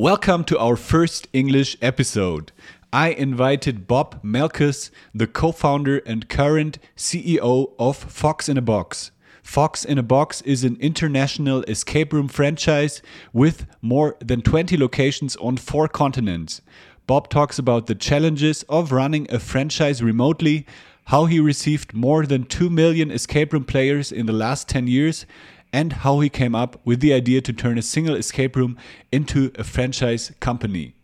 Welcome to our first English episode. I invited Bob Melkus, the co founder and current CEO of Fox in a Box. Fox in a Box is an international escape room franchise with more than 20 locations on four continents. Bob talks about the challenges of running a franchise remotely, how he received more than 2 million escape room players in the last 10 years, and how he came up with the idea to turn a single escape room into a franchise company.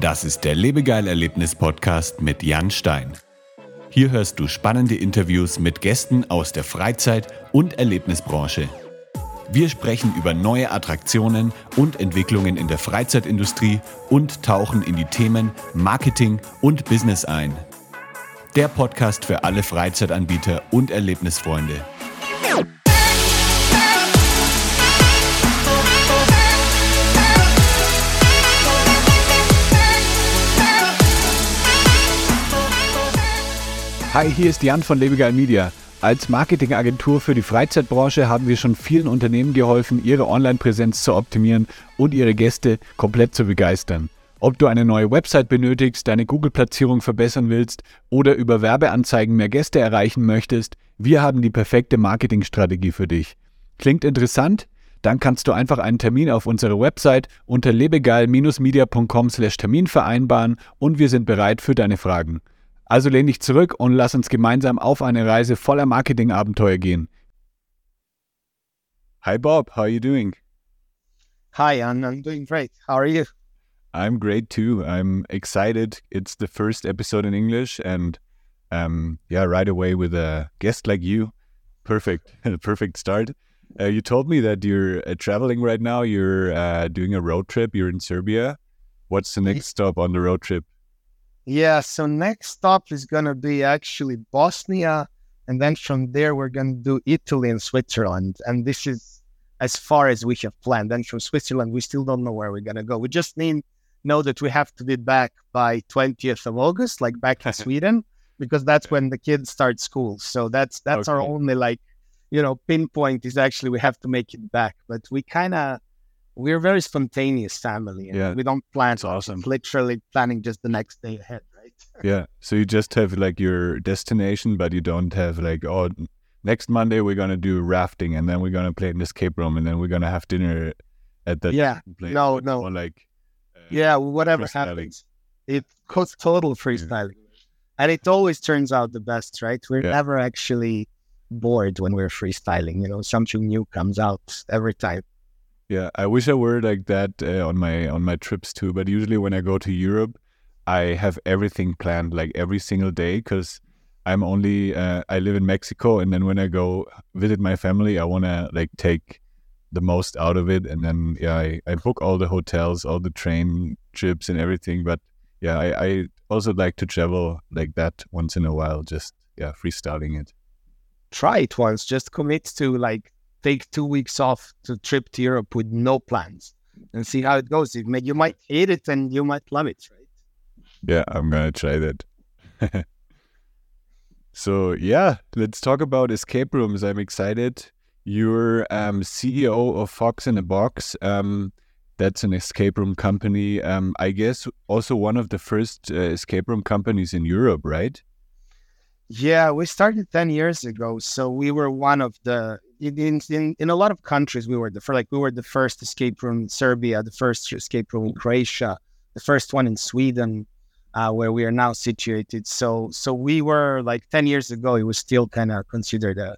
Das ist der Lebegeil-Erlebnis-Podcast mit Jan Stein. Hier hörst du spannende Interviews mit Gästen aus der Freizeit- und Erlebnisbranche. Wir sprechen über neue Attraktionen und Entwicklungen in der Freizeitindustrie und tauchen in die Themen Marketing und Business ein. Der Podcast für alle Freizeitanbieter und Erlebnisfreunde. Hi, hier ist Jan von Lebegeil Media. Als Marketingagentur für die Freizeitbranche haben wir schon vielen Unternehmen geholfen, ihre Online-Präsenz zu optimieren und ihre Gäste komplett zu begeistern. Ob du eine neue Website benötigst, deine Google-Platzierung verbessern willst oder über Werbeanzeigen mehr Gäste erreichen möchtest, wir haben die perfekte Marketingstrategie für dich. Klingt interessant? Dann kannst du einfach einen Termin auf unserer Website unter lebegeil-media.com/termin vereinbaren und wir sind bereit für deine Fragen. Also lehn dich zurück und lass uns gemeinsam auf eine Reise voller Marketingabenteuer gehen. Hi Bob, how are you doing? Hi, Anne. I'm doing great. How are you? I'm great too. I'm excited. It's the first episode in English, and um, yeah, right away with a guest like you, perfect, perfect start. Uh, you told me that you're uh, traveling right now. You're uh, doing a road trip. You're in Serbia. What's the next stop on the road trip? Yeah, so next stop is going to be actually Bosnia. And then from there, we're going to do Italy and Switzerland. And this is as far as we have planned. And from Switzerland, we still don't know where we're going to go. We just need know that we have to be back by 20th of August, like back in Sweden, because that's when the kids start school. So that's that's okay. our only like, you know, pinpoint is actually we have to make it back. But we kind of we're a very spontaneous family. yeah, we don't plan. That's awesome. literally planning just the next day ahead, right? yeah. So you just have like your destination, but you don't have like oh, next Monday we're gonna do rafting, and then we're gonna play in the escape room, and then we're gonna have dinner at that. Yeah. Place. No, no. Or like. Yeah, whatever happens, it goes total freestyling, yeah. and it always turns out the best, right? We're yeah. never actually bored when we're freestyling. You know, something new comes out every time. Yeah, I wish I were like that uh, on my on my trips too. But usually when I go to Europe, I have everything planned like every single day because I'm only uh, I live in Mexico, and then when I go visit my family, I want to like take the most out of it, and then yeah, I, I book all the hotels, all the train trips, and everything. But yeah, I, I also like to travel like that once in a while, just yeah, freestyling it. Try it once, just commit to like take two weeks off to trip to Europe with no plans and see how it goes. You, may, you might hate it and you might love it, right? Yeah, I'm gonna try that. so yeah, let's talk about escape rooms. I'm excited. You're um, CEO of Fox in a Box. Um, that's an escape room company. Um, I guess also one of the first uh, escape room companies in Europe, right? Yeah, we started 10 years ago. So we were one of the in, in in a lot of countries we were the first like we were the first escape room in Serbia, the first escape room in Croatia, the first one in Sweden, uh, where we are now situated. So so we were like ten years ago, it was still kind of considered a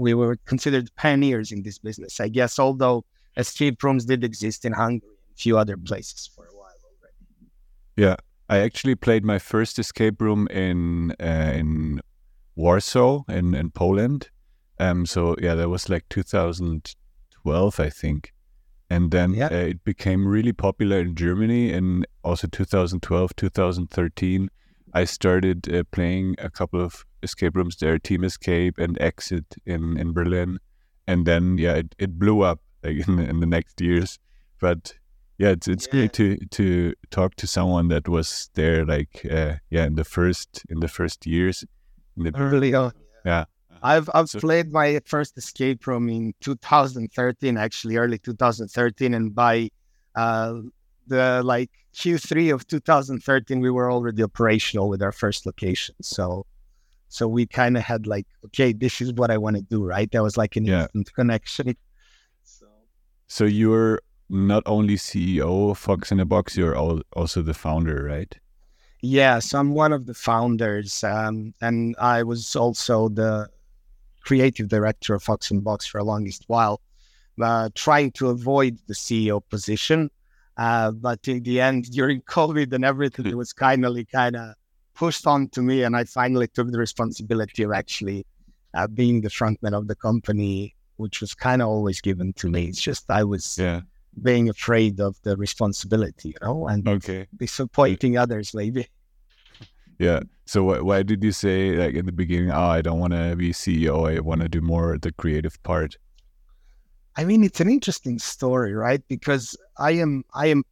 we were considered pioneers in this business, I guess. Although escape rooms did exist in Hungary and a few other places for a while already. Yeah, I actually played my first escape room in uh, in Warsaw in in Poland um, so yeah, that was like 2012, I think, and then yeah. uh, it became really popular in Germany. And also 2012, 2013, I started uh, playing a couple of escape rooms there, Team Escape and Exit in in Berlin, and then yeah, it, it blew up like in, in the next years. But yeah, it's it's yeah. great to to talk to someone that was there like uh, yeah in the first in the first years. In the, Early on. Yeah. I've I've so, played my first escape room in 2013, actually early 2013, and by uh, the like Q3 of 2013, we were already operational with our first location. So so we kind of had like, okay, this is what I want to do, right? That was like an yeah. instant connection. So so you're not only CEO of Fox in a Box, you're also the founder, right? Yes, I'm one of the founders, um, and I was also the creative director of Fox in a Box for a longest while, uh, trying to avoid the CEO position. Uh, but in the end, during COVID and everything, it was kind of kind of pushed on to me, and I finally took the responsibility of actually uh, being the frontman of the company, which was kind of always given to me. It's just I was yeah being afraid of the responsibility, you know, and okay. disappointing others maybe. Yeah. So wh- why did you say like in the beginning, oh, I don't want to be CEO. I want to do more the creative part. I mean, it's an interesting story, right? Because I am I am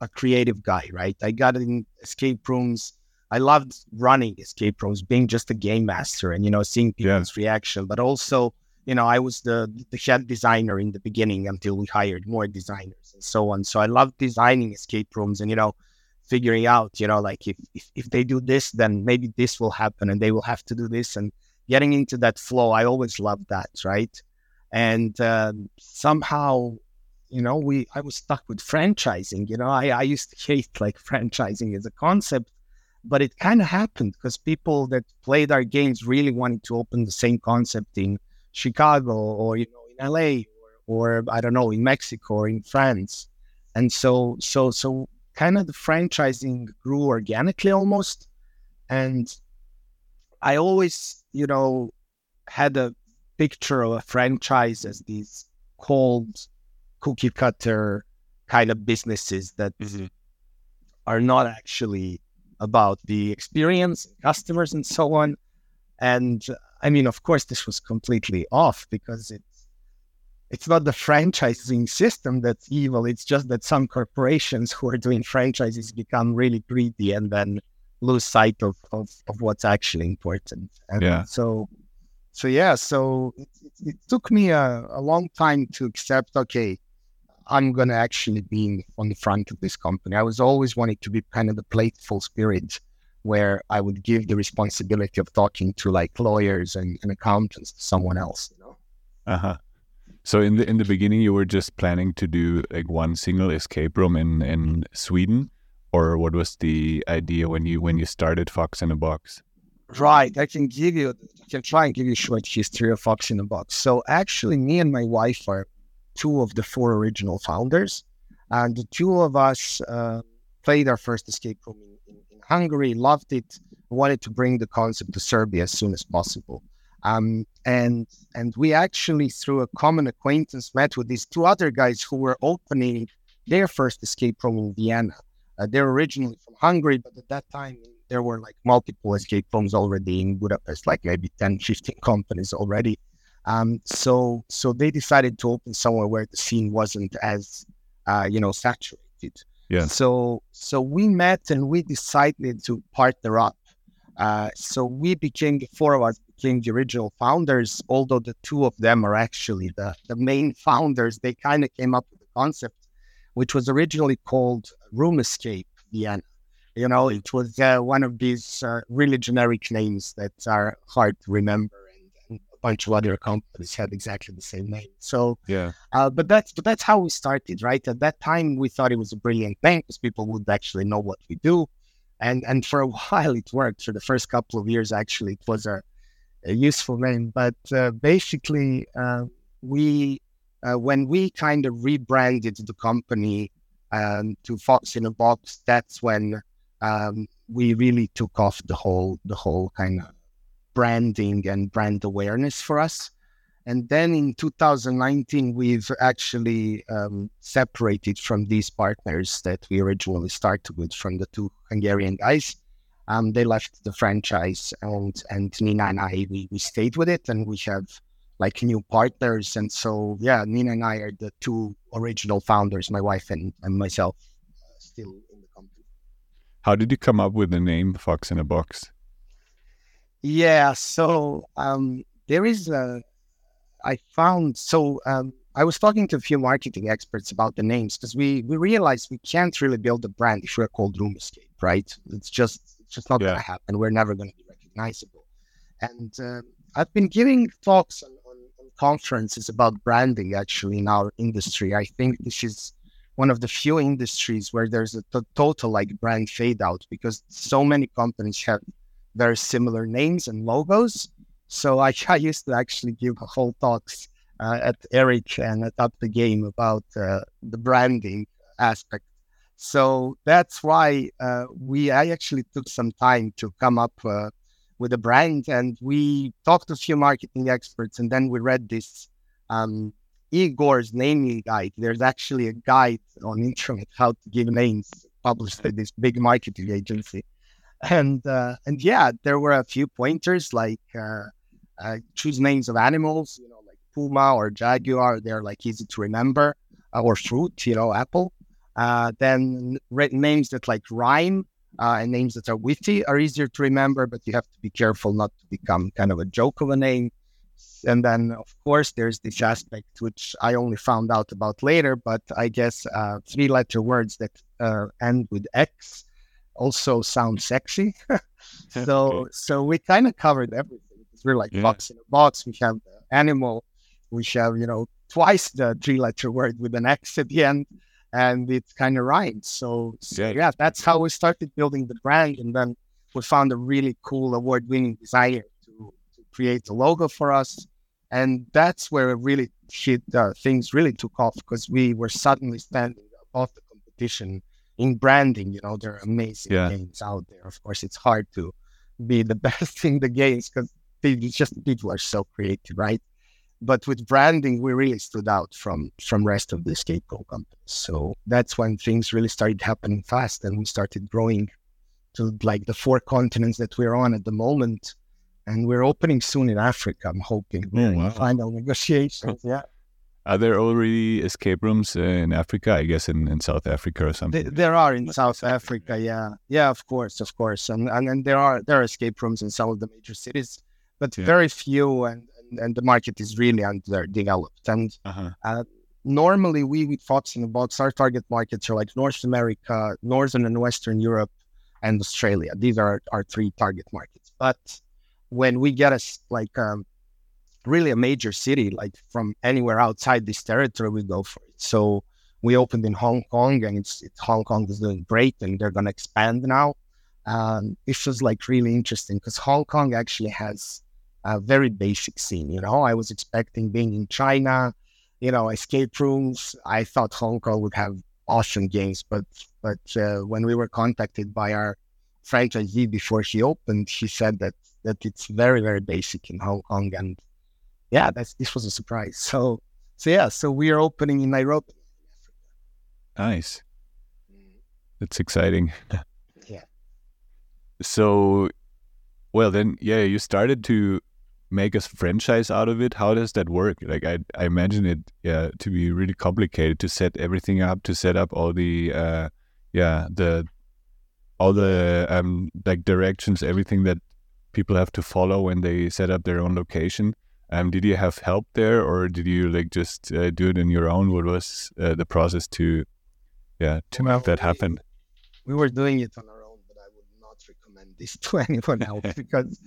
a creative guy, right? I got in escape rooms. I loved running escape rooms, being just a game master, and you know, seeing people's yeah. reaction, but also you know, I was the the head designer in the beginning until we hired more designers and so on. So I loved designing escape rooms and you know, figuring out, you know, like if, if if they do this, then maybe this will happen and they will have to do this and getting into that flow. I always loved that, right? And uh, somehow, you know, we I was stuck with franchising. You know, I I used to hate like franchising as a concept, but it kind of happened because people that played our games really wanted to open the same concept in Chicago or you know in LA or, or I don't know in Mexico or in France. And so so so kind of the franchising grew organically almost. And I always, you know, had a picture of a franchise as these cold cookie cutter kind of businesses that mm-hmm. are not actually about the experience, customers, and so on. And I mean, of course, this was completely off because it's it's not the franchising system that's evil. It's just that some corporations who are doing franchises become really greedy and then lose sight of, of, of what's actually important. And yeah. So, so yeah, so it, it, it took me a, a, long time to accept, okay, I'm going to actually be on the front of this company. I was always wanting to be kind of the playful spirit where I would give the responsibility of talking to like lawyers and, and accountants to someone else, you know? Uh huh. So in the in the beginning, you were just planning to do like one single escape room in in Sweden, or what was the idea when you when you started Fox in a Box? Right. I can give you. I can try and give you a short history of Fox in a Box. So actually, me and my wife are two of the four original founders, and the two of us uh, played our first escape room in Hungary, loved it, wanted to bring the concept to Serbia as soon as possible. Um, and and we actually, through a common acquaintance, met with these two other guys who were opening their first escape room in Vienna. Uh, they're originally from Hungary, but at that time there were like multiple escape rooms already in Budapest, like maybe 10, 15 companies already. Um, so so they decided to open somewhere where the scene wasn't as uh, you know saturated. Yeah. So so we met and we decided to partner up. Uh, so we became the four of us became the original founders, although the two of them are actually the, the main founders. They kind of came up with the concept, which was originally called Room Escape Vienna. You know, it was uh, one of these uh, really generic names that are hard to remember bunch of other companies had exactly the same name. So yeah, uh, but that's but that's how we started, right? At that time, we thought it was a brilliant thing because people would actually know what we do, and and for a while it worked. For the first couple of years, actually, it was a, a useful name. But uh, basically, uh, we uh, when we kind of rebranded the company um, to Fox in a Box, that's when um, we really took off the whole the whole kind of branding and brand awareness for us. And then in 2019, we've actually um, separated from these partners that we originally started with from the two Hungarian guys. Um, they left the franchise, and and Nina and I we, we stayed with it, and we have like new partners. And so yeah, Nina and I are the two original founders, my wife and, and myself, uh, still in the company. How did you come up with the name Fox in a Box? Yeah. So um, there is a, I found so um, I was talking to a few marketing experts about the names because we we realized we can't really build a brand if we're called Room Escape, right? It's just it's just not yeah. going to happen. We're never going to be recognizable. And uh, I've been giving talks on, on, on conferences about branding actually in our industry. I think this is one of the few industries where there's a t- total like brand fade out because so many companies have very similar names and logos. So I, I used to actually give whole talks uh, at Eric and at Up the Game about uh, the branding aspect. So that's why uh, we I actually took some time to come up uh, with a brand, and we talked to a few marketing experts, and then we read this um, Igor's naming guide. There's actually a guide on internet how to give names published by this big marketing agency, and uh, and yeah, there were a few pointers like uh, uh, choose names of animals, you know, like puma or jaguar. They're like easy to remember, uh, or fruit, you know, apple. Uh, then names that like rhyme uh, and names that are witty are easier to remember, but you have to be careful not to become kind of a joke of a name. And then, of course, there's this aspect which I only found out about later, but I guess uh, three letter words that uh, end with X also sound sexy. so, okay. so we kind of covered everything. We're like yeah. Fox in a Box. We have the animal. We have, you know, twice the three letter word with an X at the end and it kind of rhymes. So, so yeah. yeah, that's how we started building the brand. And then we found a really cool award winning designer to, to create the logo for us. And that's where it really shit, uh, things really took off because we were suddenly standing above the competition in branding. You know, there are amazing yeah. games out there. Of course, it's hard to be the best in the games because just people are so creative, right? But with branding, we really stood out from from rest of the escape room companies. So that's when things really started happening fast, and we started growing to like the four continents that we're on at the moment. And we're opening soon in Africa. I'm hoping. Oh, wow. Final negotiations. Yeah. Are there already escape rooms in Africa? I guess in, in South Africa or something. There, are in South Africa, yeah, yeah, of course, of course, and and, and there are there are escape rooms in some of the major cities, but yeah. very few. And and the market is really underdeveloped. And uh-huh. uh, normally, we with Fox in the Box, our target markets are like North America, Northern and Western Europe, and Australia. These are our three target markets. But when we get us like um, really a major city, like from anywhere outside this territory, we go for it. So we opened in Hong Kong, and it's, it's Hong Kong is doing great, and they're going to expand now. Um, it was like really interesting because Hong Kong actually has a very basic scene. You know, I was expecting being in China, you know, escape rooms. I thought Hong Kong would have awesome games, but but uh, when we were contacted by our franchisee before she opened, she said that that it's very very basic in Hong Kong, and yeah, that's this was a surprise. So so yeah, so we are opening in Nairobi. Nice. That's exciting. yeah. So, well, then, yeah, you started to make a franchise out of it? How does that work? Like I, I imagine it yeah to be really complicated to set everything up, to set up all the uh, yeah the all the um like directions, everything that people have to follow when they set up their own location. Um, did you have help there, or did you like just uh, do it in your own? What was uh, the process to yeah to well, make that happen? We, we were doing it on our own, but I would not recommend this to anyone else because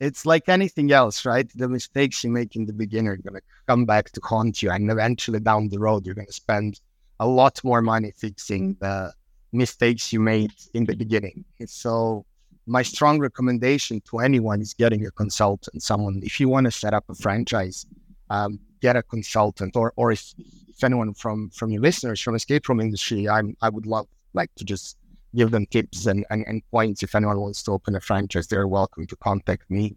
it's like anything else, right? The mistakes you make in the beginning are going to come back to haunt you. And eventually down the road, you're going to spend a lot more money fixing the mistakes you made in the beginning. So, my strong recommendation to anyone is getting a consultant, someone, if you want to set up a franchise, um, get a consultant or, or if, if anyone from, from your listeners from escape room industry, I'm, I would love like to just give them tips and, and, and points. If anyone wants to open a franchise, they're welcome to contact me.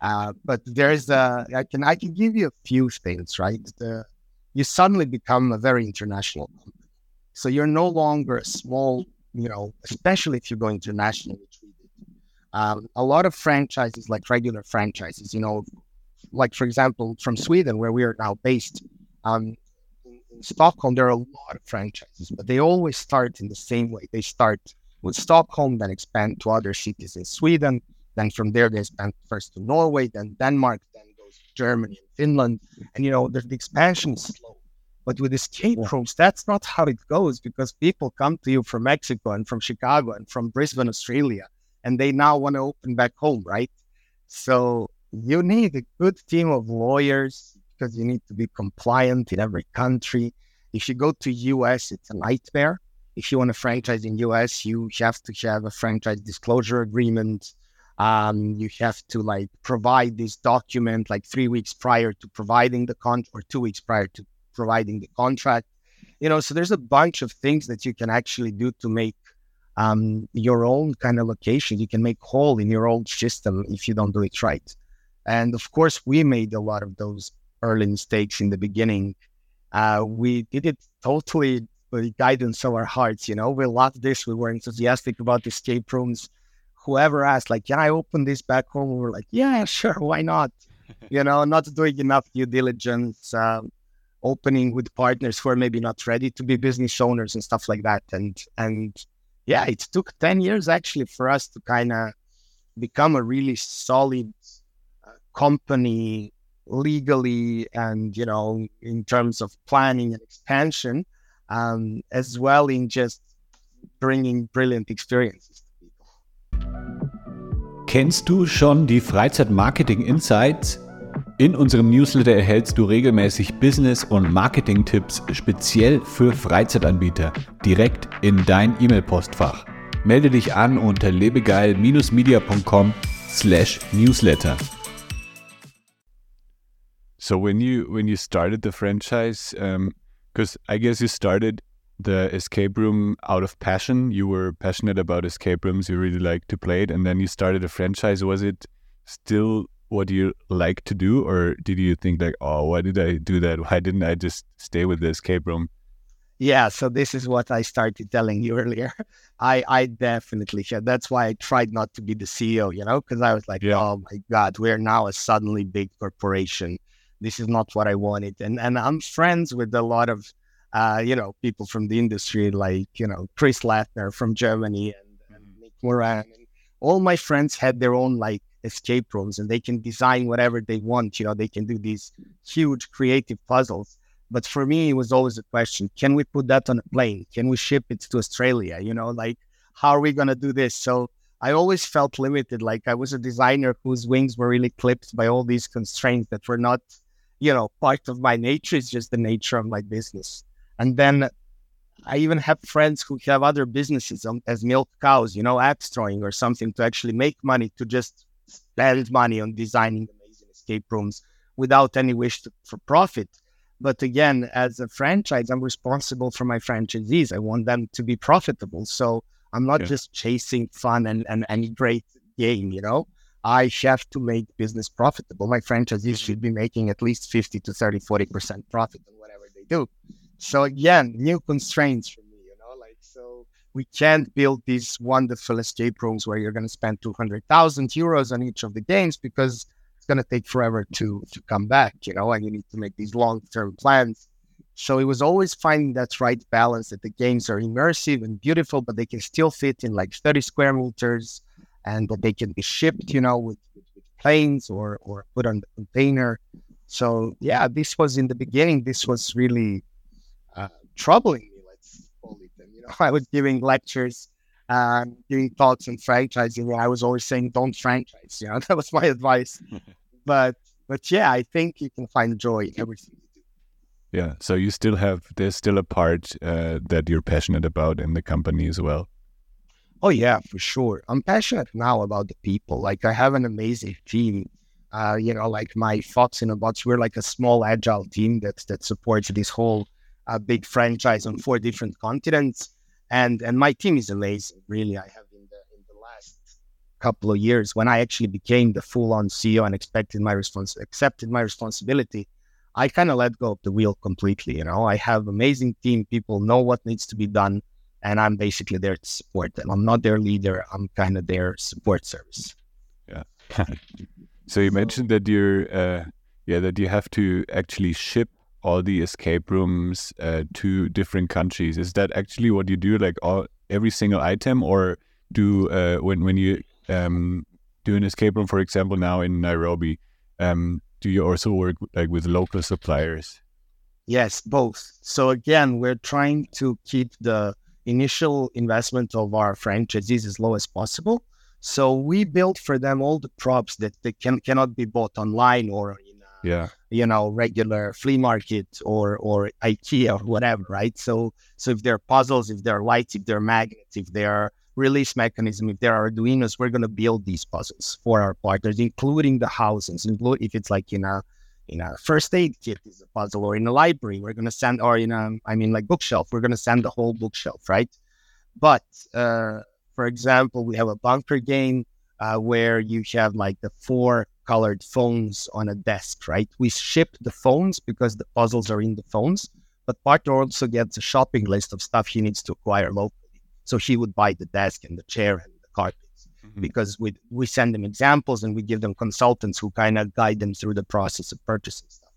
Uh, but there's a, I can I can give you a few things, right? The, you suddenly become a very international company. So you're no longer a small, you know, especially if you're going international. Um, a lot of franchises, like regular franchises, you know, like for example, from Sweden, where we are now based, um, in Stockholm, there are a lot of franchises, but they always start in the same way. They start with Stockholm, then expand to other cities in Sweden. Then from there, they expand first to Norway, then Denmark, then goes Germany and Finland. And, you know, the, the expansion is slow. But with escape rooms, that's not how it goes because people come to you from Mexico and from Chicago and from Brisbane, Australia, and they now want to open back home, right? So you need a good team of lawyers because you need to be compliant in every country. If you go to US, it's a nightmare. If you want a franchise in US, you have to have a franchise disclosure agreement. Um, you have to like provide this document like three weeks prior to providing the contract or two weeks prior to providing the contract. You know, so there's a bunch of things that you can actually do to make um, your own kind of location. You can make hole in your old system if you don't do it right. And of course, we made a lot of those early mistakes in the beginning. Uh, we did it totally with guidance of our hearts. You know, we loved this. We were enthusiastic about escape rooms. Whoever asked, like, can I open this back home? We were like, yeah, sure, why not? you know, not doing enough due diligence, uh, opening with partners who are maybe not ready to be business owners and stuff like that. And and yeah, it took ten years actually for us to kind of become a really solid uh, company legally and you know in terms of planning and expansion um, as well in just bringing brilliant experiences to people. Kennst du schon die Freizeit Marketing Insights? In unserem Newsletter erhältst du regelmäßig Business- und Marketing-Tipps speziell für Freizeitanbieter direkt in dein E-Mail-Postfach. Melde dich an unter lebegeil-media.com/newsletter. So when you when you started the franchise, because um, I guess you started the escape room out of passion. You were passionate about escape rooms. You really liked to play it, and then you started a franchise. Was it still what do you like to do, or did you think like, oh, why did I do that? Why didn't I just stay with the escape room? Yeah, so this is what I started telling you earlier. I I definitely should. That's why I tried not to be the CEO, you know, because I was like, yeah. oh my god, we're now a suddenly big corporation this is not what I wanted. And and I'm friends with a lot of uh, you know people from the industry, like you know Chris Lattner from Germany and, and mm-hmm. Nick Moran. And all my friends had their own like escape rooms, and they can design whatever they want. You know, they can do these huge creative puzzles. But for me, it was always a question: Can we put that on a plane? Can we ship it to Australia? You know, like how are we gonna do this? So I always felt limited. Like I was a designer whose wings were really clipped by all these constraints that were not you know, part of my nature It's just the nature of my business. And then I even have friends who have other businesses um, as milk cows, you know, app storing or something to actually make money to just spend money on designing amazing escape rooms without any wish to, for profit. But again, as a franchise, I'm responsible for my franchisees. I want them to be profitable. So I'm not yeah. just chasing fun and, and, and great game, you know? I have to make business profitable. My franchisees mm-hmm. should be making at least 50 to 30, 40% profit on whatever they do. So again, new constraints for me, you know, like, so we can't build these wonderful escape rooms where you're going to spend 200,000 euros on each of the games because it's going to take forever to, to come back, you know, and you need to make these long-term plans. So it was always finding that right balance that the games are immersive and beautiful, but they can still fit in like 30 square meters and that they can be shipped, you know, with, with, planes or or put on the container. So yeah, this was in the beginning. This was really uh, troubling me. Let's call it. And, you know, I was giving lectures, um, giving talks on franchising, and I was always saying, "Don't franchise." You know, that was my advice. but but yeah, I think you can find joy in everything you do. Yeah. So you still have there's still a part uh, that you're passionate about in the company as well. Oh yeah, for sure. I'm passionate now about the people. Like I have an amazing team. Uh, you know, like my Fox in a Box, we're like a small agile team that that supports this whole uh, big franchise on four different continents. And and my team is amazing. Really, I have in the in the last couple of years when I actually became the full on CEO and expected my respons- accepted my responsibility. I kind of let go of the wheel completely. You know, I have amazing team. People know what needs to be done and I'm basically there to support them. I'm not their leader. I'm kind of their support service. Yeah. so you mentioned that you're, uh, yeah, that you have to actually ship all the escape rooms uh, to different countries. Is that actually what you do, like all every single item, or do uh, when when you um, do an escape room, for example, now in Nairobi? Um, do you also work like with local suppliers? Yes, both. So again, we're trying to keep the initial investment of our franchisees as low as possible. So we build for them all the props that they can cannot be bought online or Yeah. you know regular flea market or or IKEA or whatever, right? So so if they're puzzles, if they're lights, if they're magnets, if they're release mechanism, if there are Arduinos, we're going to build these puzzles for our partners, including the housings, include if it's like in a in a first aid kit is a puzzle or in a library, we're going to send, or in a, I mean, like bookshelf, we're going to send the whole bookshelf, right? But uh, for example, we have a bunker game uh, where you have like the four colored phones on a desk, right? We ship the phones because the puzzles are in the phones, but partner also gets a shopping list of stuff he needs to acquire locally. So he would buy the desk and the chair and the carpets Mm-hmm. because we we send them examples and we give them consultants who kind of guide them through the process of purchasing stuff.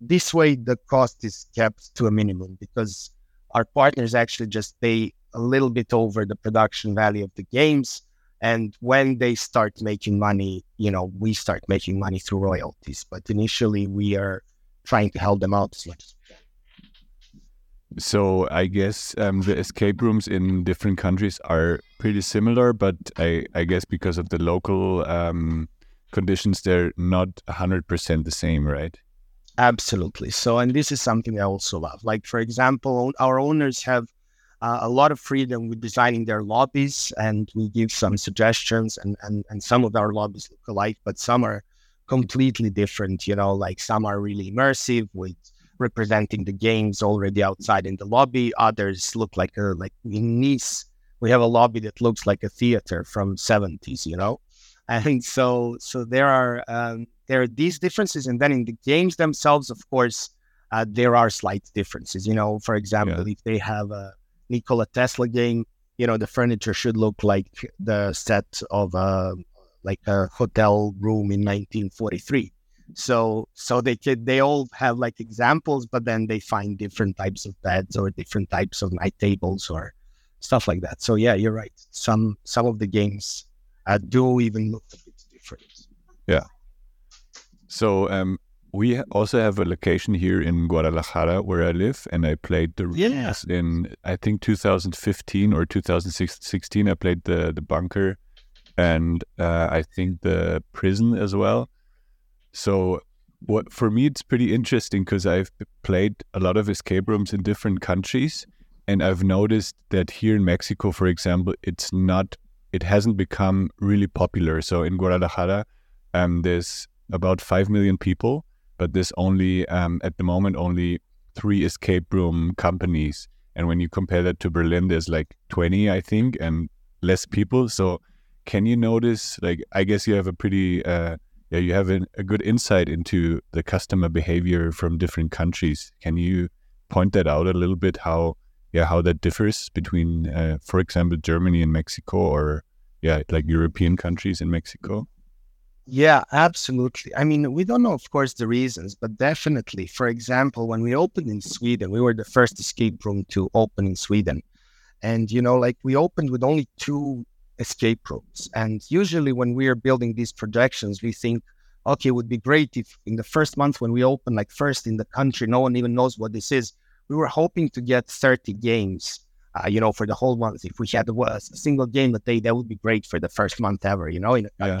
This way, the cost is kept to a minimum because our partners actually just pay a little bit over the production value of the games. And when they start making money, you know, we start making money through royalties. But initially, we are trying to help them out as much as we can. So I guess um, the escape rooms in different countries are pretty similar, but I, I guess because of the local um, conditions, they're not hundred percent the same, right? Absolutely. So, and this is something I also love. Like, for example, our owners have uh, a lot of freedom with designing their lobbies, and we give some suggestions. And, and and some of our lobbies look alike, but some are completely different. You know, like some are really immersive with representing the games already outside in the lobby. Others look like a like in Nice, we have a lobby that looks like a theater from 70s. You know, and so so there are. Um, there are these differences, and then in the games themselves, of course, uh, there are slight differences. You know, for example, Yeah. if they have a Nikola Tesla game, you know, the furniture should look like the set of a like a hotel room in 1943. So, so they could they all have like examples, but then they find different types of beds or different types of night tables or stuff like that. So, yeah, you're right. Some some of the games uh, do even look a bit different. Yeah. So um, we also have a location here in Guadalajara where I live, and I played the Yeah. in I think 2015 or 2016. I played the the bunker, and uh, I think the prison as well. So what for me it's pretty interesting because I've played a lot of escape rooms in different countries, and I've noticed that here in Mexico, for example, it's not it hasn't become really popular. So in Guadalajara, um, there's about 5 million people, but there's only, um, at the moment, only three escape room companies. And when you compare that to Berlin, there's like 20, I think, and less people. So can you notice, like, I guess you have a pretty, uh, yeah, you have an, a good insight into the customer behavior from different countries. Can you point that out a little bit? How, yeah, how that differs between, uh, for example, Germany and Mexico, or yeah, like European countries in Mexico? Yeah, absolutely. I mean, we don't know, of course, the reasons, but definitely, for example, when we opened in Sweden, we were the first escape room to open in Sweden. And, you know, like we opened with only two escape rooms. And usually, when we are building these projections, we think, okay, it would be great if in the first month when we open, like first in the country, no one even knows what this is. We were hoping to get 30 games, uh, you know, for the whole month. If we had a, a single game a day, that would be great for the first month ever, you know, in a Yeah.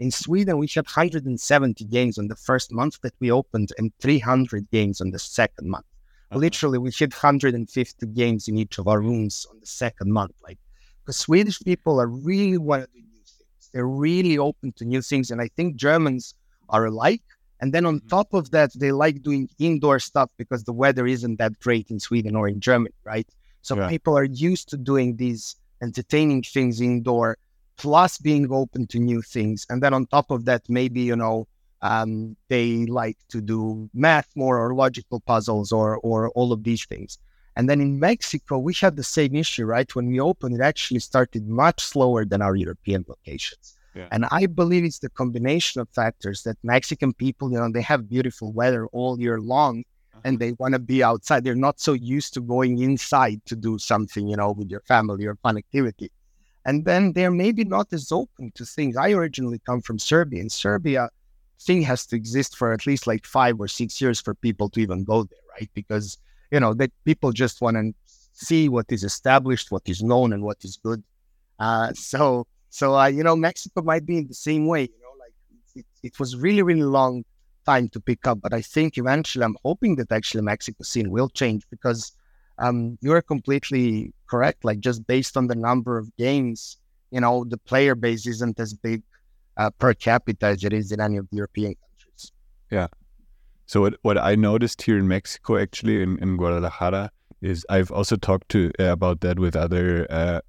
In Sweden, we had 170 games on the first month that we opened and 300 games on the second month. Uh-huh. Literally, we had 150 games in each of our rooms on the second month. Like, because Swedish people are really want to do new things. They're really open to new things. And I think Germans are alike. And then on Mhm. top of that, they like doing indoor stuff because the weather isn't that great in Sweden or in Germany, right? So Yeah. people are used to doing these entertaining things indoor plus being open to new things. And then on top of that, maybe, you know, um, they like to do math more or logical puzzles or, or all of these things. And then in Mexico, we had the same issue, right? When we opened, it actually started much slower than our European locations. Yeah. And I believe it's the combination of factors that Mexican people, you know, they have beautiful weather all year long and they want to be outside. They're not so used to going inside to do something, you know, with your family or fun activity. And then they're maybe not as open to things. I originally come from Serbia. In Serbia, thing has to exist for at least like five or six years for people to even go there, right? Because you know that people just want to see what is established, what is known, and what is good. Uh, so so uh, you know Mexico might be in the same way. You know, like it, it was really really long time to pick up, but I think eventually I'm hoping that actually Mexico scene will change because um, you are completely correct. Like just based on the number of games, you know, the player base isn't as big uh, per capita as it is in any of the European countries. Yeah. So what, what I noticed here in Mexico, actually in, in Guadalajara, is I've also talked to uh, about that with other uh,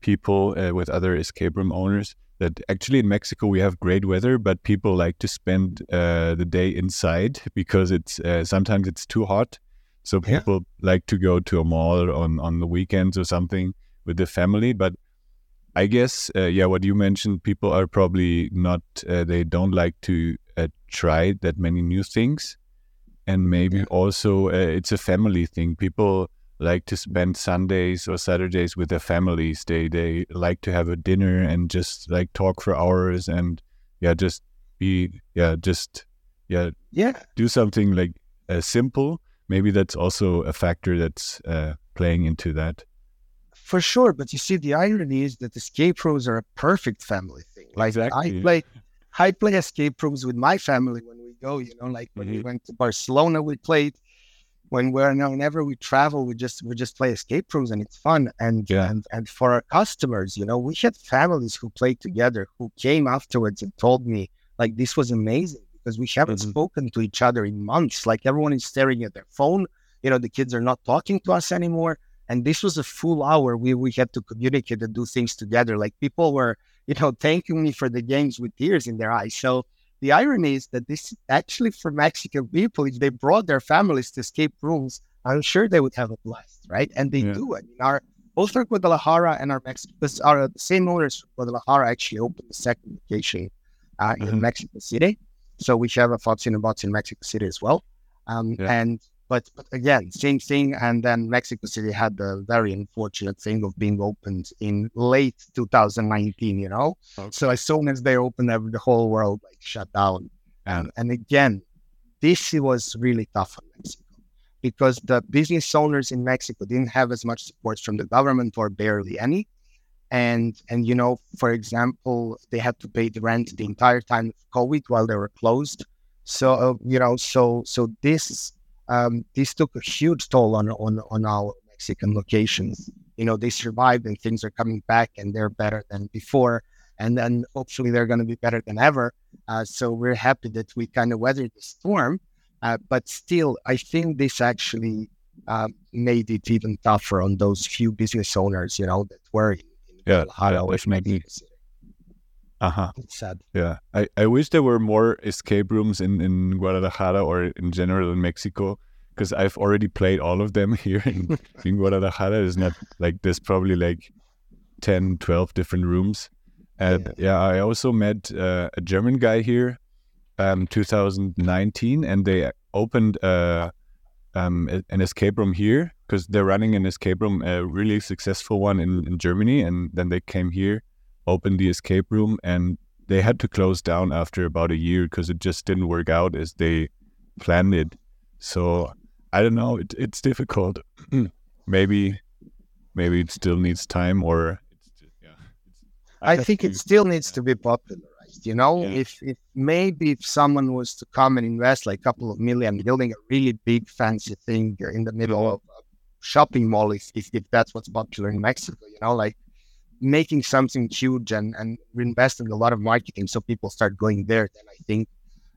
people, uh, with other escape room owners. That actually in Mexico we have great weather, but people like to spend uh, the day inside because it's uh, sometimes it's too hot. So people yeah. like to go to a mall on on the weekends or something with the family. But I guess, uh, yeah, what you mentioned, people are probably not, uh, they don't like to uh, try that many new things. And maybe yeah. also uh, it's a family thing. People like to spend Sundays or Saturdays with their families. They, they like to have a dinner and just like talk for hours and, yeah, just be, yeah, just, yeah, yeah, do something like uh, simple. Maybe that's also a factor that's uh, playing into that for sure. But you see, the irony is that escape rooms are a perfect family thing. Like exactly. I play, I play escape rooms with my family when we go. You know, like when mm-hmm. we went to Barcelona, we played. When we're now whenever we travel, we just we just play escape rooms and it's fun. And yeah. and and for our customers, you know, we had families who played together who came afterwards and told me like this was amazing because we haven't mm-hmm. spoken to each other in months. Like everyone is staring at their phone. You know, the kids are not talking to us anymore and this was a full hour we we had to communicate and do things together like people were you know thanking me for the games with tears in their eyes so the irony is that this actually for mexican people if they brought their families to escape rooms i'm sure they would have a blast right and they yeah. do i mean our both our guadalajara and our mexico are the same owners guadalajara actually opened the second location uh, mm-hmm. in mexico city so we have a a Box in Mexico City as well. Um, yeah. And but, but again, same thing. And then Mexico City had the very unfortunate thing of being opened in late 2019, you know? Okay. So as soon as they opened, the whole world like shut down. And, and again, this was really tough on Mexico because the business owners in Mexico didn't have as much support from the government or barely any. And, and you know, for example, they had to pay the rent the entire time of COVID while they were closed. So, uh, you know, so, so this um, this took a huge toll on on on our Mexican locations. You know, they survived and things are coming back and they're better than before. And then hopefully they're going to be better than ever. Uh, so we're happy that we kind of weathered the storm. Uh, but still, I think this actually uh, made it even tougher on those few business owners, you know, that were yeah, which maybe. Uh huh. Sad. Yeah, I, I wish there were more escape rooms in, in Guadalajara or in general in Mexico because I've already played all of them here in, in Guadalajara. It's not like there's probably like 10, 12 different rooms. And yeah, yeah I also met uh, a German guy here um 2019 and they opened uh, um, an escape room here because they're running an escape room, a really successful one in, in Germany. And then they came here opened the escape room and they had to close down after about a year because it just didn't work out as they planned it. So I don't know. It, it's difficult. maybe, maybe it still needs time, or yeah. I, I think it still needs to be popularized. You know, yeah. if if maybe if someone was to come and invest like a couple of million building a really big fancy thing in the middle of a shopping mall, if if, if that's what's popular in Mexico, you know, like making something huge and, and investing a lot of marketing so people start going there, then I think,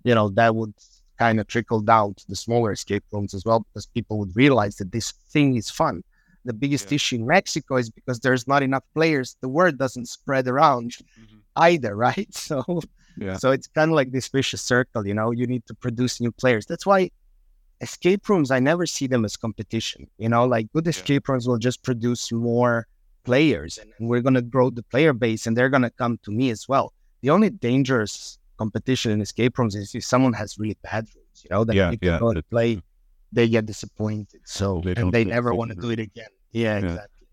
you know, that would kind of trickle down to the smaller escape rooms as well because people would realize that this thing is fun. The biggest yeah. issue in Mexico is because there's not enough players, the word doesn't spread around mm-hmm. Either, right? So yeah. so it's kind of like this vicious circle, you know, you need to produce new players. That's why escape rooms, I never see them as competition. You know, like good escape yeah. rooms will just produce more players and, we're going to grow the player base and they're going to come to me as well. The only dangerous competition in escape rooms is if someone has really bad rooms, you know, that yeah, people yeah, go to play, they get disappointed. So, they and they never want to do it again. Yeah, yeah, exactly.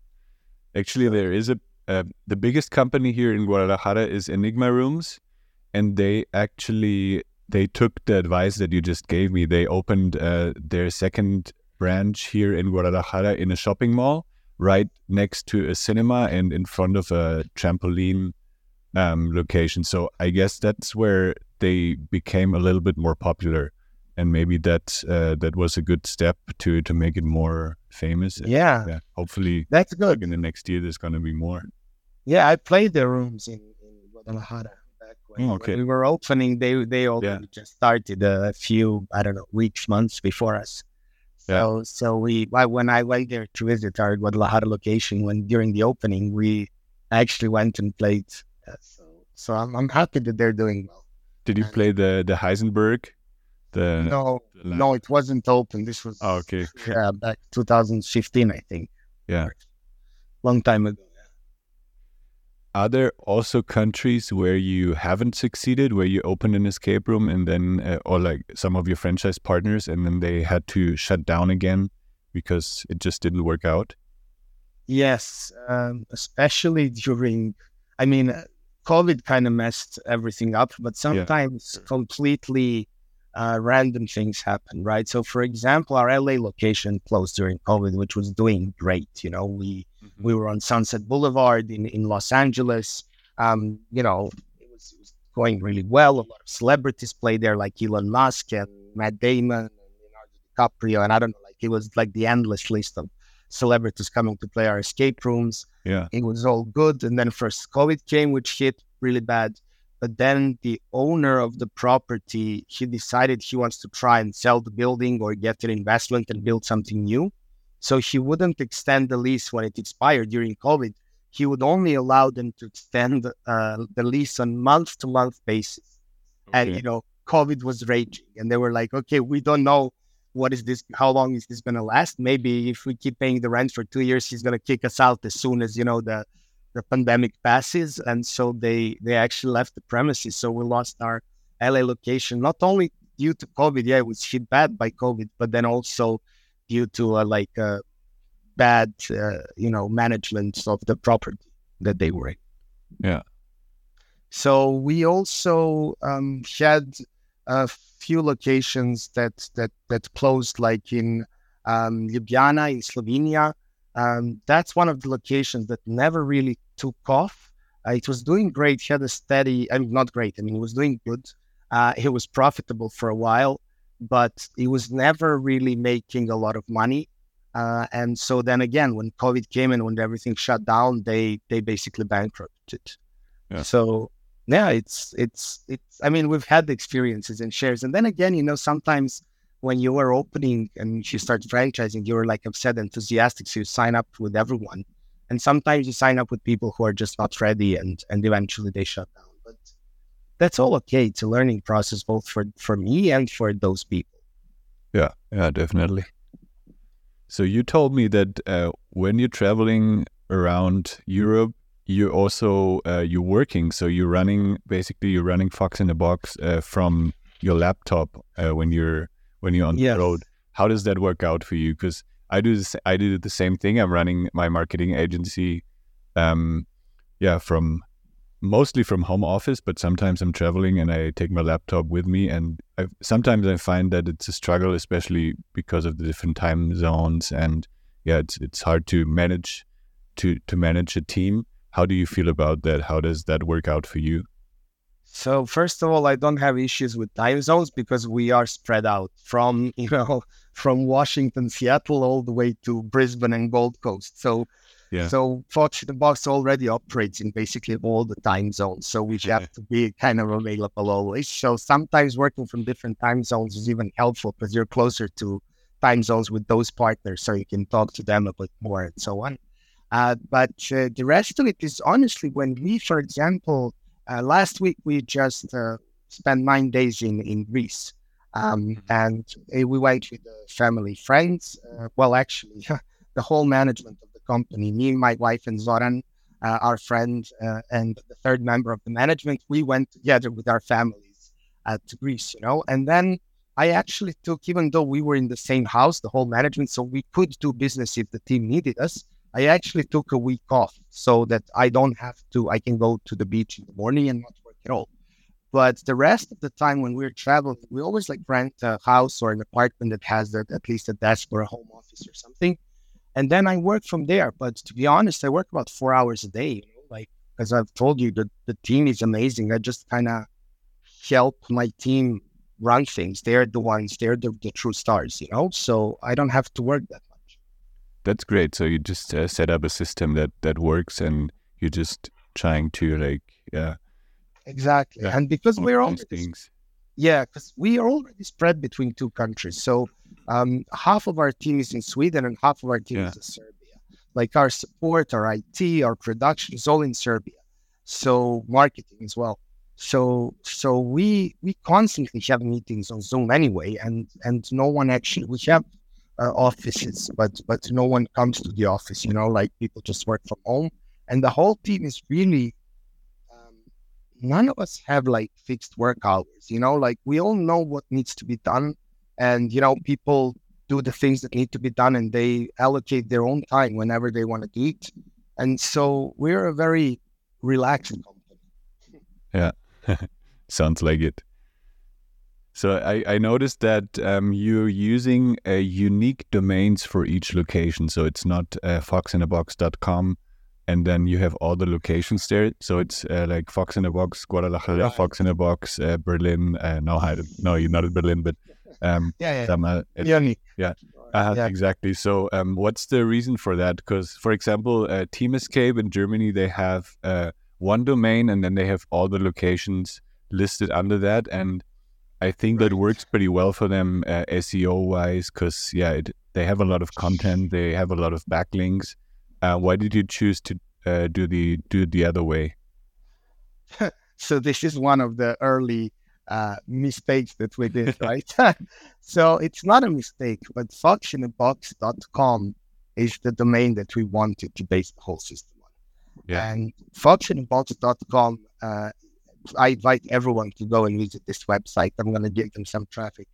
Actually, there is a, uh, the biggest company here in Guadalajara is Enigma Rooms, and they actually they took the advice that you just gave me. They opened uh, their second branch here in Guadalajara in a shopping mall, right next to a cinema and in front of a trampoline um, location. So I guess that's where they became a little bit more popular, and maybe that uh, that was a good step to to make it more famous. Yeah, yeah. Hopefully, that's good. in the next year, there's going to be more. Yeah, I played the rooms in, in Guadalajara back when, okay. when we were opening. They they already just started a few I don't know weeks months before us. Yeah. So so we when I went there to visit our Guadalajara location when during the opening we actually went and played. Uh, so so I'm I'm happy that they're doing well. Did you And- play the the Heisenberg? The, No, the no, it wasn't open. This was Oh, okay. yeah back 2015 I think. Yeah. long time ago. Are there also countries where you haven't succeeded, where you opened an escape room and then, uh, or like some of your franchise partners, and then they had to shut down again because it just didn't work out? Yes, um, especially during, I mean, uh, COVID kind of messed everything up, but sometimes completely uh, random things happen, right? So, for example, our LA location closed during COVID, which was doing great. You know, we we were on Sunset Boulevard in, in Los Angeles. Um, you know, it was, it was going really well. A lot of celebrities played there, like Elon Musk and Matt Damon and Leonardo DiCaprio, and I don't know, like it was like the endless list of celebrities coming to play our escape rooms. Yeah. It was all good. And then first COVID came, which hit really bad. But then the owner of the property, he decided he wants to try and sell the building or get an investment and build something new. So he wouldn't extend the lease when it expired during COVID. He would only allow them to extend uh, the lease on month to month basis. And, you know, COVID was raging. And they were like, okay, we don't know what is this, how long is this going to last? Maybe if we keep paying the rent for two years, he's going to kick us out as soon as, you know, the, the pandemic passes. And so they, they actually left the premises. So we lost our LA location, not only due to COVID, yeah, it was hit bad by COVID, but then also due to uh, like uh, bad, uh, you know, management of the property that they were in. Yeah. So we also um, had a few locations that that that closed, like in um, Ljubljana in Slovenia. Um, that's one of the locations that never really took off. Uh, it was doing great. He had a steady, I mean, not great. I mean, it was doing good. Uh, it was profitable for a while, but it was never really making a lot of money. Uh, and so then again, when COVID came and when everything shut down, they they basically bankrupted. Yeah. So yeah, it's it's it's. I mean, we've had the experiences and shares, and then again, you know, sometimes when you are opening and you start franchising, you're like upset, enthusiastic, so you sign up with everyone, and sometimes you sign up with people who are just not ready, and and eventually they shut down. But that's all okay. It's a learning process both for for me and for those people. Yeah, yeah, definitely. So you told me that uh, when you're traveling around Europe, you're also uh, you're working. So you're running basically you're running Fox in the Box uh, from your laptop uh, when you're when you're on Yes. the road. How does that work out for you? Because I do this, I do the same thing. I'm running my marketing agency, um, yeah, from mostly from home office, but sometimes I'm traveling and I take my laptop with me. And I, sometimes I find that it's a struggle, especially because of the different time zones. And yeah, it's it's hard to manage to to manage a team. How do you feel about that? How does that work out for you? So first of all, I don't have issues with time zones because we are spread out from you know from Washington, Seattle, all the way to Brisbane and Gold Coast. So Yeah. so the Box already operates in basically all the time zones. So we have to be kind of available always. So sometimes working from different time zones is even helpful because you're closer to time zones with those partners, so you can talk to them a bit more and so on. Uh, but uh, the rest of it is honestly when we, for example, uh, last week we just uh, spent nine days in in Greece, um, and uh, we went with the family, friends. Uh, well, actually, the whole management of the company, me, my wife, and Zoran, uh, our friend, uh, and the third member of the management, we went together with our families uh, to Greece. You know, and then I actually took, even though we were in the same house, the whole management, so we could do business if the team needed us. I actually took a week off so that I don't have to, I can go to the beach in the morning and not work at all. But the rest of the time when we're traveling, we always like rent a house or an apartment that has a, at least a desk or a home office or something. And then I work from there. But to be honest, I work about four hours a day. Like, as I've told you, the, the team is amazing. I just kind of help my team run things. They're the ones, they're the, the true stars, you know? So I don't have to work that. That's great. So you just uh, set up a system that, that works and you're just trying to like, yeah. Exactly. Yeah. And because we're all things. Yeah, because we are already spread between two countries. So um, half of our team is in Sweden and half of our team yeah. is in Serbia. Like our support, our IT, our production is all in Serbia. So marketing as well. So so we we constantly have meetings on Zoom anyway, and and no one actually we have uh, offices, but but no one comes to the office. You know, like people just work from home, and the whole team is really. Um, none of us have like fixed work hours. You know, like we all know what needs to be done, and you know people do the things that need to be done, and they allocate their own time whenever they want to it. And so we're a very relaxed company. Yeah. Sounds like it. So I, I noticed that um, you're using uh, unique domains for each location. So it's not uh, foxinabox.com and then you have all the locations there. So it's uh, like Fox in a Box, Guadalajara. Fox in a Box, uh, Berlin. Uh, no, I, no, you're not in Berlin, but um, yeah, yeah, it, yeah. Uh, yeah. exactly. So, um, what's the reason for that? Because, for example, uh, Team Escape in Germany, they have uh, one domain and then they have all the locations listed under that. And I think right. that works pretty well for them uh, SEO wise because, yeah, it, they have a lot of content, they have a lot of backlinks. Uh, why did you choose to uh, do the do the other way? so this is one of the early uh, mistakes that we did, right? so it's not a mistake, but foxinabox.com is the domain that we wanted to base the whole system on. yeah. And foxinabox.com, uh, I invite everyone to go and visit this website. I'm going to give them some traffic.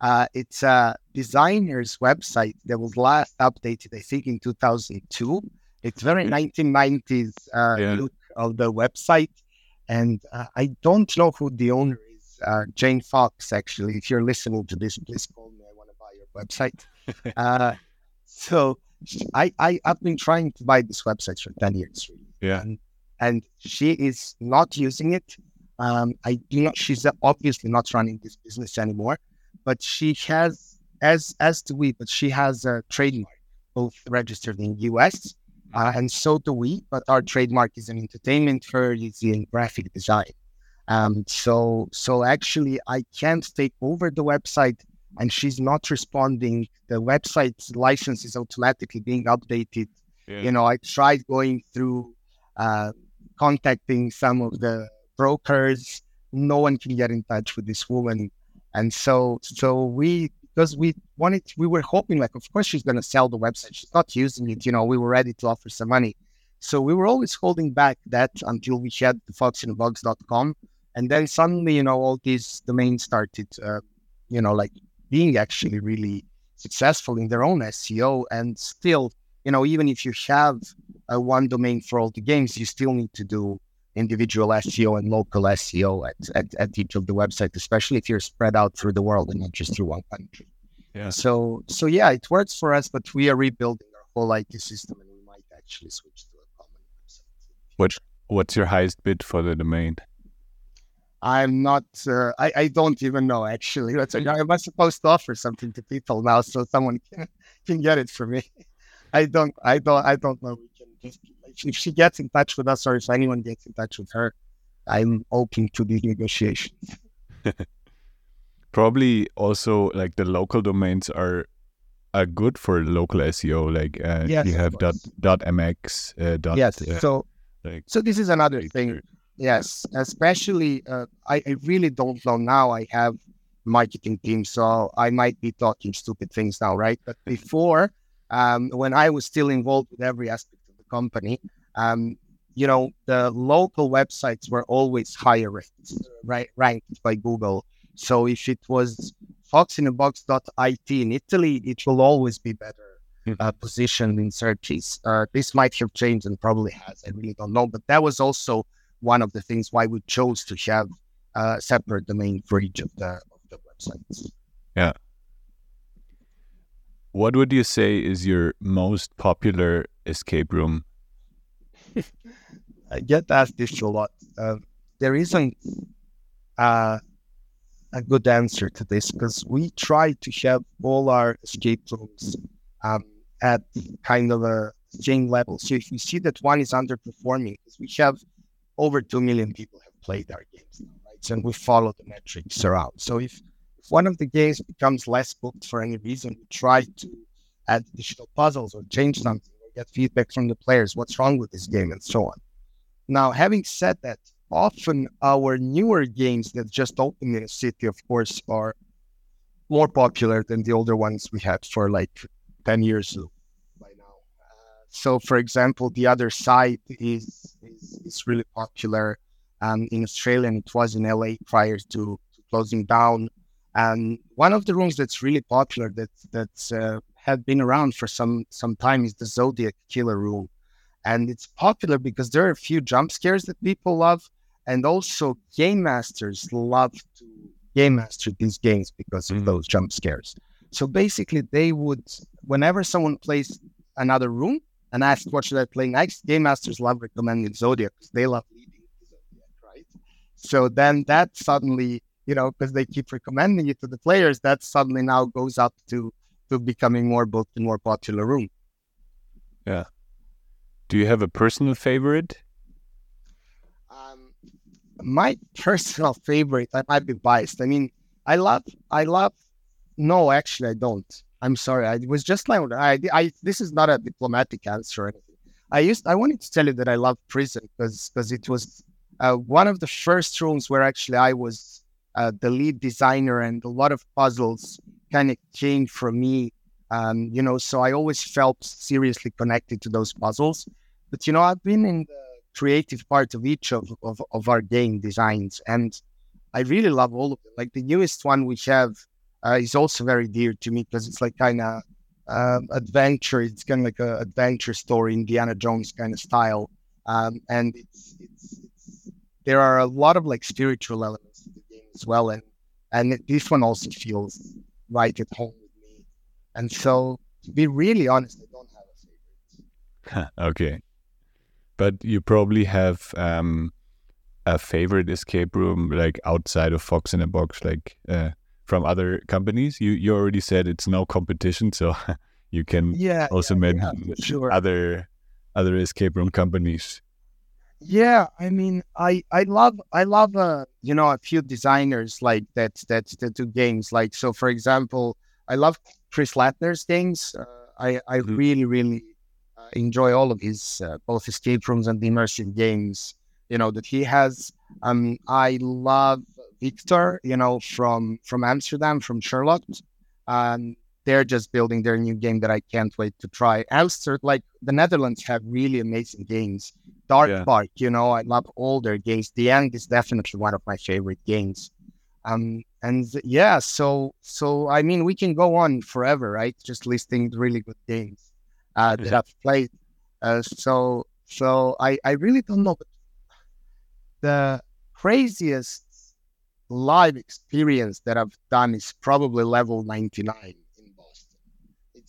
Uh, it's a designer's website that was last updated, I think, in 2002. It's very 1990s uh, yeah. look of the website. And uh, I don't know who the owner is. Uh, Jane Fox, actually. If you're listening to this, please call me. I want to buy your website. Uh, so I, I have been trying to buy this website for 10 years really. yeah and, and she is not using it um i do not she's obviously not running this business anymore but she has as as do we but she has a trademark both registered in us uh, and so do we but our trademark is in entertainment her is in graphic design um so so actually i can't take over the website and she's not responding. The website's license is automatically being updated. Yeah. You know, I tried going through uh, contacting some of the brokers. No one can get in touch with this woman, and so so we because we wanted we were hoping like of course she's going to sell the website. She's not using it. You know, we were ready to offer some money. So we were always holding back that until we had the foxinabox.com. And then suddenly, you know, all these domains started, uh, you know, like being actually really successful in their own SEO. And still, you know, even if you have a one domain for all the games, you still need to do individual SEO and local SEO at, at, at each of the websites, especially if you're spread out through the world and not just through one country. Yeah. So so yeah, it works for us, but we are rebuilding our whole IT system and we might actually switch to a common website. What what's your highest bid for the domain? I'm not. Uh, I I don't even know actually. That's mm-hmm. am I supposed to offer something to people now so someone can can get it for me? I don't. I don't. I don't know. We can just if she gets in touch with us or if anyone gets in touch with her, I'm open to these negotiations. Probably also like the local domains are are good for local SEO. Like uh, yes, you have dot dot mx. Uh, dot, yes. Uh, so like, so this is another thing. Yes, especially uh, I, I really don't know now. I have marketing team, so I might be talking stupid things now, right? But before, um, when I was still involved with every aspect company, um, you know, the local websites were always higher ranked, right, ranked by Google. So if it was foxinabox.it in Italy, it will always be better hmm. uh, positioned in searches. Uh, this might have changed and probably has. I really don't know. But that was also one of the things why we chose to have uh, separate domain for each of the of the websites. Yeah. What would you say is your most popular escape room? I get asked this a lot. Uh, there isn't uh, a good answer to this because we try to have all our escape rooms um, at kind of a same level. So if you see that one is underperforming, because we have over two million people have played our games right? And we follow the metrics around. So if, if one of the games becomes less booked for any reason, we try to add additional puzzles or change something get feedback from the players. What's wrong with this game and so on. Now, having said that, often our newer games that just opened in a city, of course, are more popular than the older ones we had for like 10 years by now. Uh, so, for example, The Other Side is, is, is really popular um, in Australia and it was in LA prior to, to closing down. And one of the rooms that's really popular that that's uh, had been around for some some time is the Zodiac Killer Room, and it's popular because there are a few jump scares that people love, and also game masters love to game master these games because of mm. those jump scares. So basically, they would, whenever someone plays another room and asks what should I play next, game masters love recommending Zodiac because they love leading Zodiac, right? So then that suddenly, you know, because they keep recommending it to the players, that suddenly now goes up to to becoming more booked and more popular room. Yeah. Do you have a personal favorite? Um, my personal favorite, I might be biased. I mean, I love, I love. No, actually, I don't. I'm sorry. I was just like, I, I. This is not a diplomatic answer or anything. I used, I wanted to tell you that I love prison because because it was uh, one of the first rooms where actually I was uh, the lead designer and a lot of puzzles kind of came from me. Um, you know, so I always felt seriously connected to those puzzles. But you know, I've been in the creative part of each of, of, of our game designs, and I really love all of them. Like the newest one we have uh, is also very dear to me because it's like kind of uh, adventure. It's kind of like an adventure story, Indiana Jones kind of style, um, and it's, it's, it's there are a lot of like spiritual elements as well, and and this one also feels right at home with me. And so, to be really honest, I don't have a favorite. okay but you probably have um, a favorite escape room like outside of Fox in a Box, like uh, from other companies. You you already said it's no competition, so you can yeah, also yeah, mention yeah, sure. other other escape room companies. Yeah, I mean, I I love I love uh, you know a few designers like that that that do games. Like so, for example, I love Chris Latner's games. Uh, I I mm-hmm. really really enjoy all of his uh, both escape rooms and the immersive games. You know that he has. Um, I love Victor. You know from from Amsterdam from Sherlocked. Um, they're just building their new game that I can't wait to try. Amsterdam, like the Netherlands, have really amazing games. Dark yeah. Park, you know, I love all their games. The End is definitely one of my favorite games. Um, and yeah, so so I mean, we can go on forever, right? Just listing really good games uh, that I've played. Uh, so so I, I really don't know. But the craziest live experience that I've done is probably level 99 in Boston.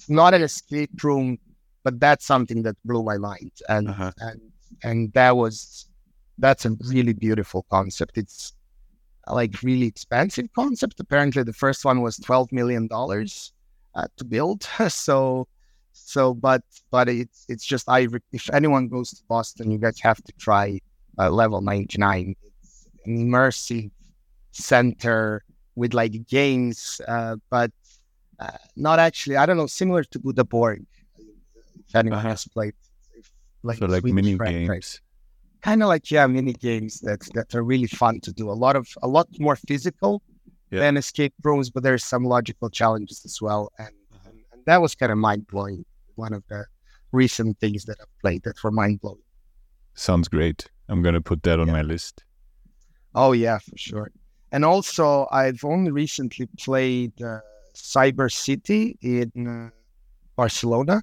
It's not an escape room, but that's something that blew my mind. And uh-huh. and and that was that's a really beautiful concept. It's like really expensive concept. Apparently, the first one was twelve million dollars uh, to build. so so, but but it's it's just I if anyone goes to Boston, you guys have to try uh, level ninety nine. It's an immersive center with like games, uh, but uh, not actually. I don't know, similar to Boda Borg. If anyone uh-huh. has played, if, like so like mini games. Right? Kind of like yeah, mini games that that are really fun to do. A lot of a lot more physical yeah. than escape rooms, but there's some logical challenges as well. And that was kind of mind blowing. One of the recent things that I've played that were mind blowing. Sounds great. I'm gonna put that on yeah. my list. Oh yeah, for sure. And also, I've only recently played uh, Cyber City in uh, Barcelona.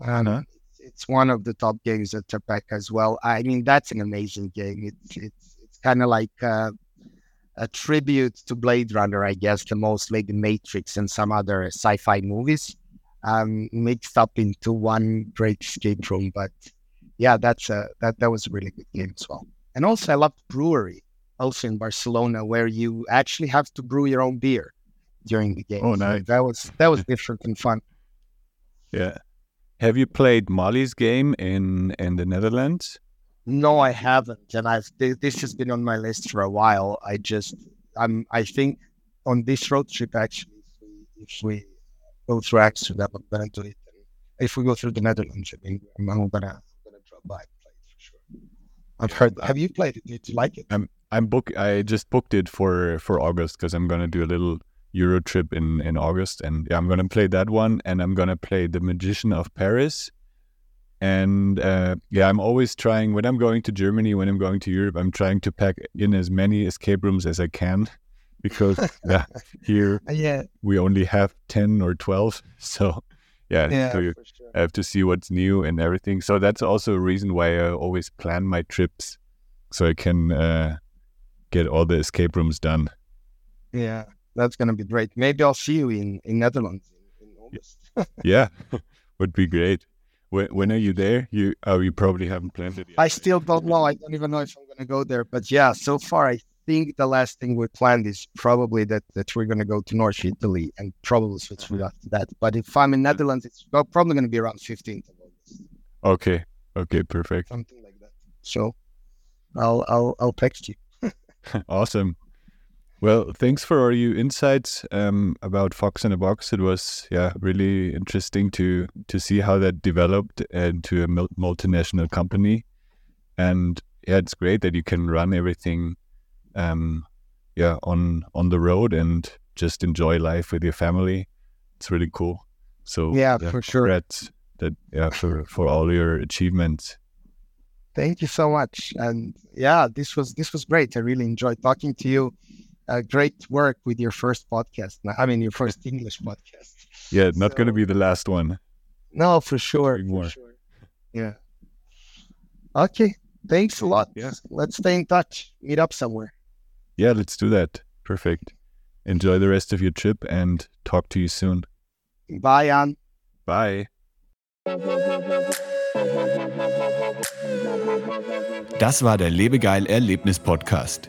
Um, uh-huh. it's, it's one of the top games at TERPECA as well. I mean, that's an amazing game. It's it's it's kind of like uh, a tribute to Blade Runner, I guess, the most like Matrix and some other sci-fi movies, um, mixed up into one great escape room. But yeah, that's a that that was a really good game as well. And also, I loved brewery, also in Barcelona, where you actually have to brew your own beer during the game. Oh, nice. So that was that was different and fun. Yeah. Have you played Molly's game in in the Netherlands? No, I haven't, and I've this has been on my list for a while. I just I'm I think on this road trip actually, if we, go through Amsterdam, I'm gonna do it. If we go through the Netherlands, I mean, I'm, I'm gonna I'm gonna drop by and play it for sure. I've heard. Have you played it? Did you like it? I'm I'm book. I just booked it for for August because I'm gonna do a little Euro trip in in August, and yeah, I'm gonna play that one, and I'm gonna play The Magician of Paris. And uh, yeah, I'm always trying when I'm going to Germany, when I'm going to Europe, I'm trying to pack in as many escape rooms as I can because yeah, here yeah, we only have ten or twelve. So yeah, yeah, so you sure. I have to see what's new and everything. So that's also a reason why I always plan my trips so I can uh, get all the escape rooms done. Yeah, that's gonna be great. Maybe I'll see you in in Netherlands in, in August. Yeah, would be great. When, when are you there? You oh, you probably haven't planned it yet. I still don't know. I don't even know if I'm gonna go there. But yeah, so far I think the last thing we planned is probably that that we're gonna go to North Italy and probably Switzerland after that. But if I'm in Netherlands, it's probably gonna be around 15th of August, Okay, okay, perfect, something like that. So I'll I'll I'll text you. awesome. Well, thanks for all your insights um, about Fox in a Box. It was yeah really interesting to to see how that developed into a multinational company, and yeah, it's great that you can run everything, um, yeah, on on the road and just enjoy life with your family. It's really cool. So Yeah, for sure. that yeah for for all your achievements. Thank you so much. And yeah, this was this was great. I really enjoyed talking to you. Uh, great work with your first podcast. I mean, your first English podcast. Yeah, not going to be the last one. No, for sure. For more. sure. Yeah. Okay. Thanks a lot. Yeah. Let's stay in touch. Meet up somewhere. Yeah, let's do that. Perfect. Enjoy the rest of your trip and talk to you soon. Bye, Jan. Bye. Das war der Lebegeil Erlebnis Podcast.